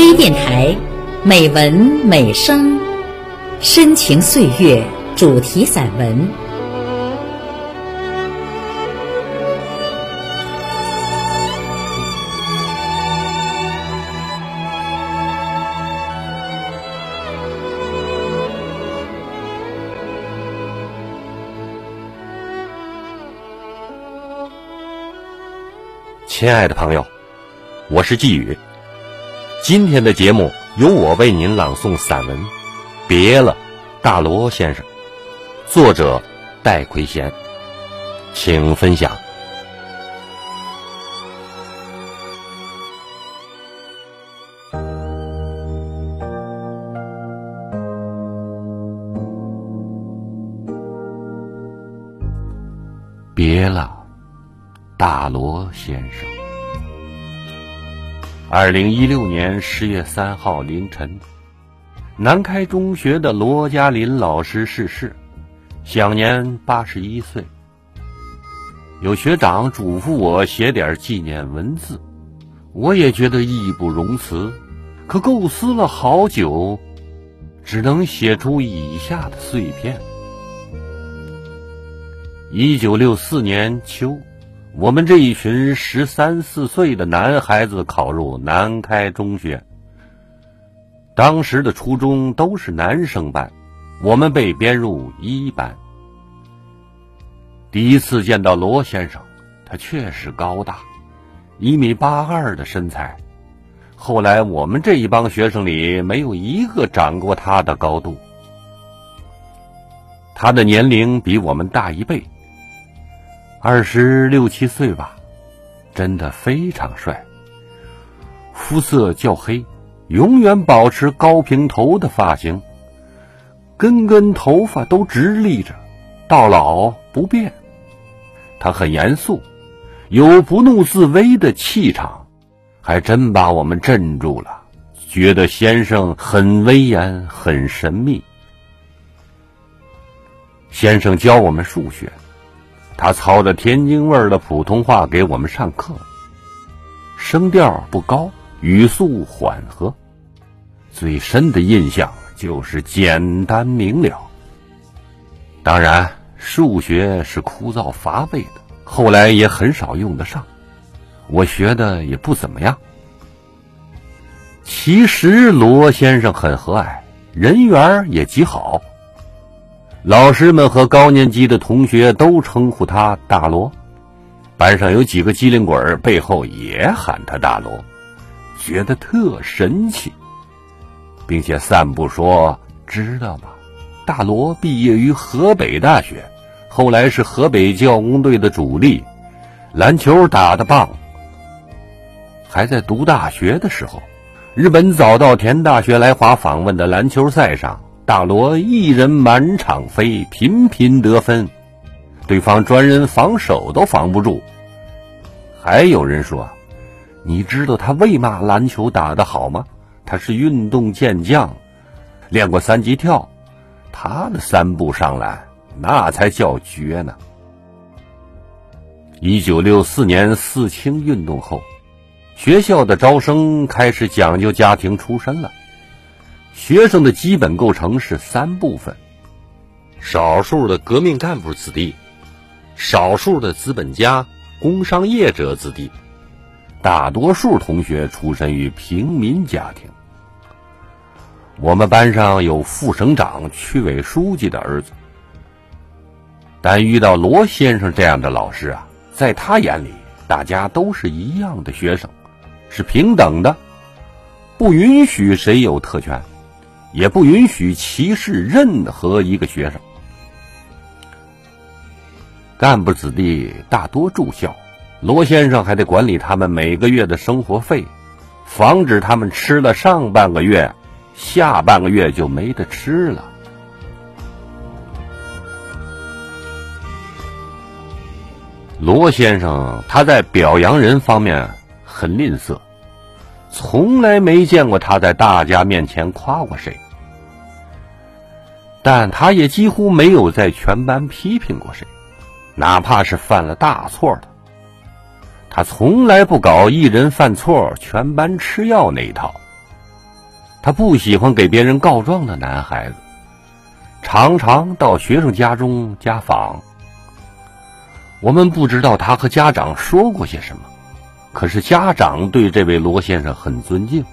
微电台，美文美声，深情岁月主题散文。亲爱的朋友，我是季宇。今天的节目由我为您朗诵散文《别了，大罗先生》，作者戴奎贤，请分享。别了。大罗先生，二零一六年十月三号凌晨，南开中学的罗家林老师逝世，享年八十一岁。有学长嘱咐我写点纪念文字，我也觉得义不容辞，可构思了好久，只能写出以下的碎片。一九六四年秋。我们这一群十三四岁的男孩子考入南开中学。当时的初中都是男生班，我们被编入一班。第一次见到罗先生，他确实高大，一米八二的身材。后来我们这一帮学生里没有一个长过他的高度。他的年龄比我们大一倍。二十六七岁吧，真的非常帅。肤色较黑，永远保持高平头的发型，根根头发都直立着，到老不变。他很严肃，有不怒自威的气场，还真把我们镇住了，觉得先生很威严，很神秘。先生教我们数学。他操着天津味儿的普通话给我们上课，声调不高，语速缓和。最深的印象就是简单明了。当然，数学是枯燥乏味的，后来也很少用得上，我学的也不怎么样。其实罗先生很和蔼，人缘也极好。老师们和高年级的同学都称呼他大罗，班上有几个机灵鬼，背后也喊他大罗，觉得特神奇，并且散布说：“知道吗？大罗毕业于河北大学，后来是河北教工队的主力，篮球打得棒。还在读大学的时候，日本早稻田大学来华访问的篮球赛上。”大罗一人满场飞，频频得分，对方专人防守都防不住。还有人说：“你知道他为嘛篮球打得好吗？他是运动健将，练过三级跳，他的三步上篮那才叫绝呢。”一九六四年四清运动后，学校的招生开始讲究家庭出身了。学生的基本构成是三部分：少数的革命干部子弟，少数的资本家、工商业者子弟，大多数同学出身于平民家庭。我们班上有副省长、区委书记的儿子，但遇到罗先生这样的老师啊，在他眼里，大家都是一样的学生，是平等的，不允许谁有特权。也不允许歧视任何一个学生。干部子弟大多住校，罗先生还得管理他们每个月的生活费，防止他们吃了上半个月，下半个月就没得吃了。罗先生他在表扬人方面很吝啬。从来没见过他在大家面前夸过谁，但他也几乎没有在全班批评过谁，哪怕是犯了大错的。他从来不搞一人犯错全班吃药那一套，他不喜欢给别人告状的男孩子，常常到学生家中家访。我们不知道他和家长说过些什么，可是家长对这位罗先生很尊敬。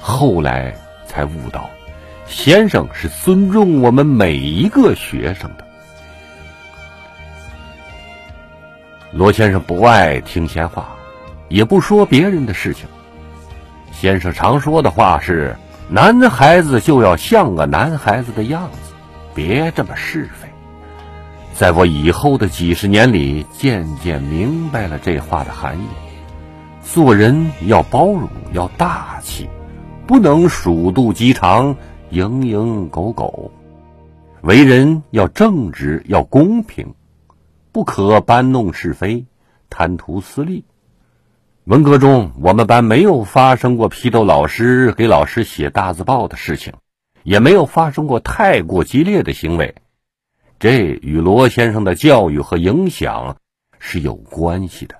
后来才悟到，先生是尊重我们每一个学生的。罗先生不爱听闲话，也不说别人的事情。先生常说的话是：“男孩子就要像个男孩子的样子，别这么是非。”在我以后的几十年里，渐渐明白了这话的含义。做人要包容，要大气，不能鼠肚鸡肠、蝇营狗苟；为人要正直，要公平，不可搬弄是非、贪图私利。文革中，我们班没有发生过批斗老师、给老师写大字报的事情，也没有发生过太过激烈的行为。这与罗先生的教育和影响是有关系的。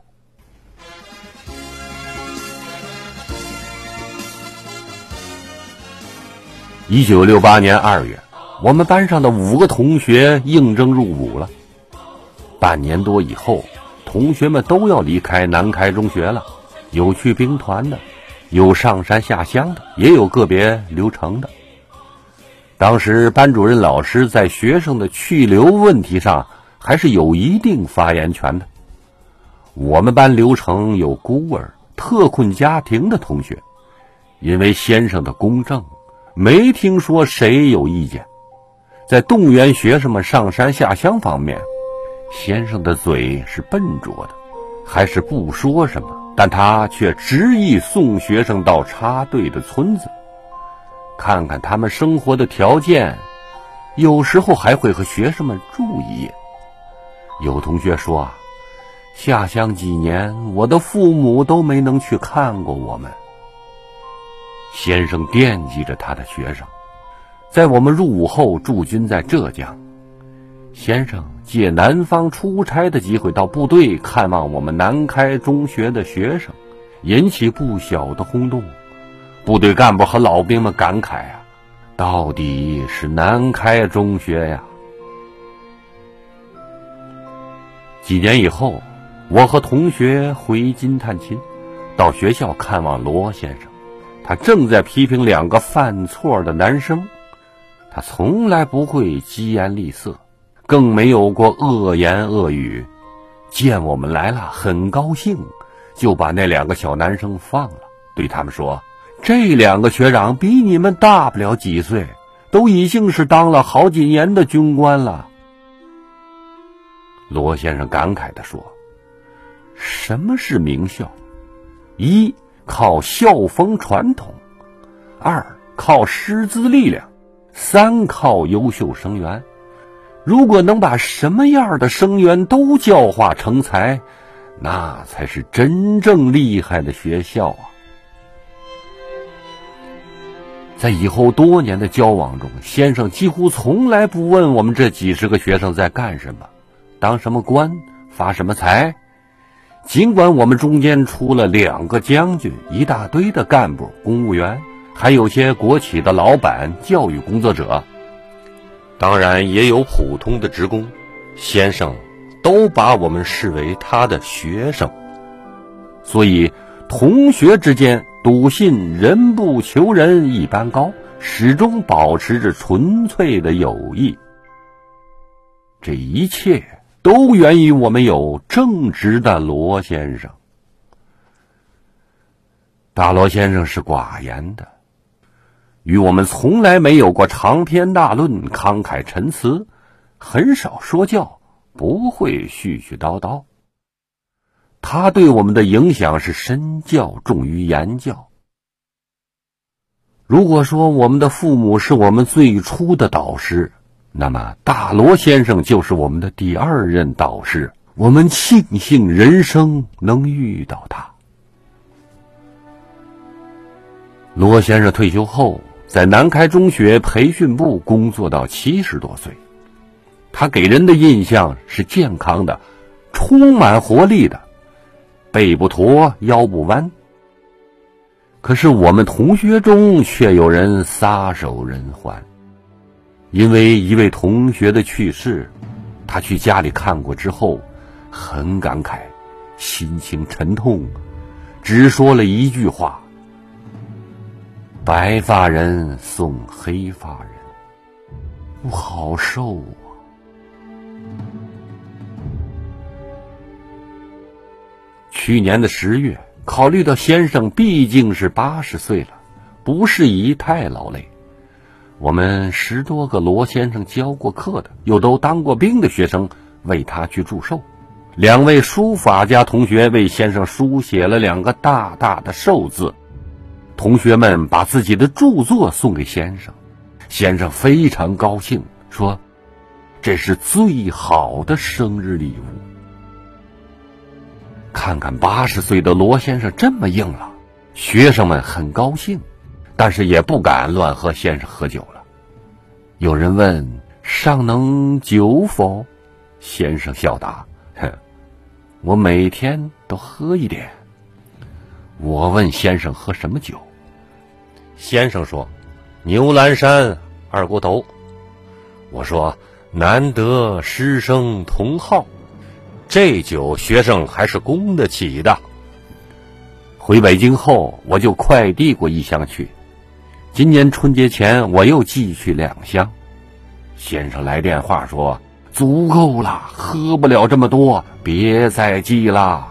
一九六八年二月，我们班上的五个同学应征入伍了。半年多以后，同学们都要离开南开中学了，有去兵团的，有上山下乡的，也有个别留城的。当时班主任老师在学生的去留问题上还是有一定发言权的。我们班流程有孤儿、特困家庭的同学，因为先生的公正，没听说谁有意见。在动员学生们上山下乡方面，先生的嘴是笨拙的，还是不说什么，但他却执意送学生到插队的村子。看看他们生活的条件，有时候还会和学生们住一夜。有同学说啊，下乡几年，我的父母都没能去看过我们。先生惦记着他的学生，在我们入伍后驻军在浙江，先生借南方出差的机会到部队看望我们南开中学的学生，引起不小的轰动。部队干部和老兵们感慨啊，到底是南开中学呀。几年以后，我和同学回京探亲，到学校看望罗先生，他正在批评两个犯错的男生。他从来不会疾言厉色，更没有过恶言恶语。见我们来了，很高兴，就把那两个小男生放了，对他们说。这两个学长比你们大不了几岁，都已经是当了好几年的军官了。罗先生感慨地说：“什么是名校？一靠校风传统，二靠师资力量，三靠优秀生源。如果能把什么样的生源都教化成才，那才是真正厉害的学校啊！”在以后多年的交往中，先生几乎从来不问我们这几十个学生在干什么，当什么官，发什么财。尽管我们中间出了两个将军，一大堆的干部、公务员，还有些国企的老板、教育工作者，当然也有普通的职工，先生都把我们视为他的学生，所以同学之间。笃信人不求人一般高，始终保持着纯粹的友谊。这一切都源于我们有正直的罗先生。大罗先生是寡言的，与我们从来没有过长篇大论、慷慨陈词，很少说教，不会絮絮叨叨。他对我们的影响是身教重于言教。如果说我们的父母是我们最初的导师，那么大罗先生就是我们的第二任导师。我们庆幸人生能遇到他。罗先生退休后，在南开中学培训部工作到七十多岁，他给人的印象是健康的，充满活力的。背不驼，腰不弯。可是我们同学中却有人撒手人寰，因为一位同学的去世，他去家里看过之后，很感慨，心情沉痛，只说了一句话：“白发人送黑发人，不好受去年的十月。考虑到先生毕竟是八十岁了，不适宜太劳累，我们十多个罗先生教过课的，又都当过兵的学生为他去祝寿。两位书法家同学为先生书写了两个大大的寿字，同学们把自己的著作送给先生，先生非常高兴，说：“这是最好的生日礼物。”看看八十岁的罗先生这么硬朗，学生们很高兴，但是也不敢乱和先生喝酒了。有人问：“尚能酒否？”先生笑答：“哼，我每天都喝一点。”我问先生喝什么酒，先生说：“牛栏山二锅头。”我说：“难得师生同好。”这酒学生还是供得起的。回北京后，我就快递过一箱去。今年春节前，我又寄去两箱。先生来电话说足够了，喝不了这么多，别再寄了。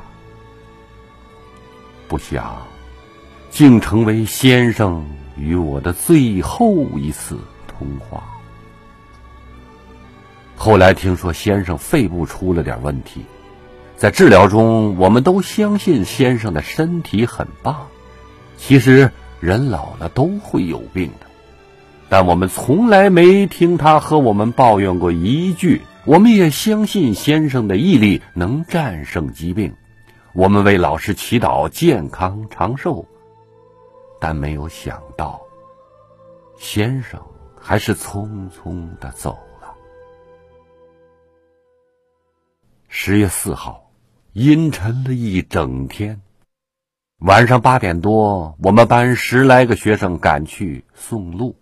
不想，竟成为先生与我的最后一次通话。后来听说先生肺部出了点问题，在治疗中，我们都相信先生的身体很棒。其实人老了都会有病的，但我们从来没听他和我们抱怨过一句。我们也相信先生的毅力能战胜疾病。我们为老师祈祷健康长寿，但没有想到，先生还是匆匆的走了。十月四号，阴沉了一整天。晚上八点多，我们班十来个学生赶去送路，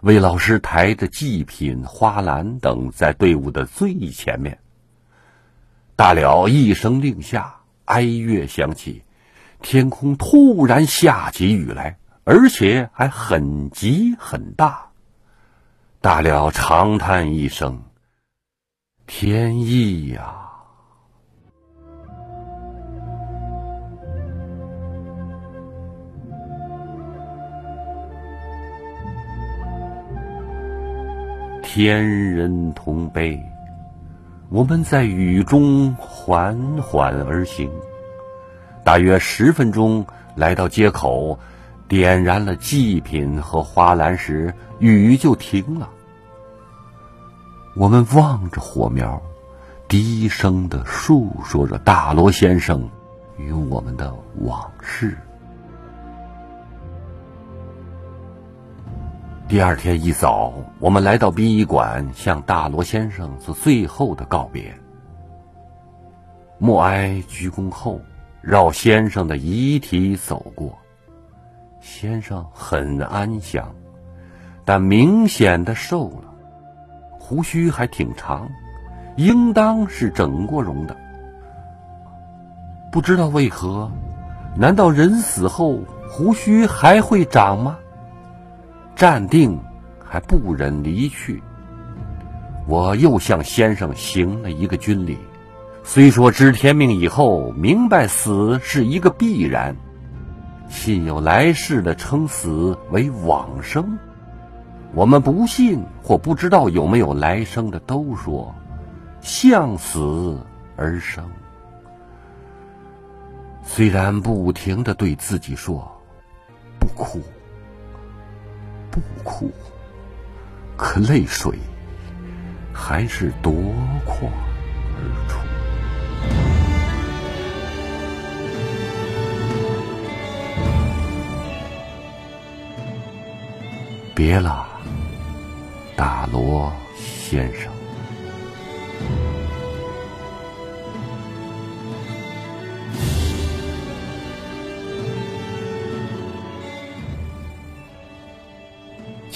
魏老师抬着祭品、花篮等在队伍的最前面。大了一声令下，哀乐响起，天空突然下起雨来，而且还很急很大。大了长叹一声。天意呀！天人同悲，我们在雨中缓缓而行，大约十分钟，来到街口，点燃了祭品和花篮时，雨就停了。我们望着火苗，低声的述说着大罗先生与我们的往事。第二天一早，我们来到殡仪馆，向大罗先生做最后的告别。默哀鞠躬后，绕先生的遗体走过。先生很安详，但明显的瘦了。胡须还挺长，应当是整过容的。不知道为何，难道人死后胡须还会长吗？站定，还不忍离去。我又向先生行了一个军礼。虽说知天命以后，明白死是一个必然，信有来世的，称死为往生。我们不信或不知道有没有来生的，都说向死而生。虽然不停的对自己说不哭，不哭，可泪水还是夺眶而出。别了。大罗先生。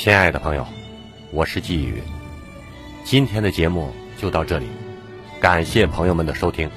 亲爱的朋友，我是季宇，今天的节目就到这里，感谢朋友们的收听。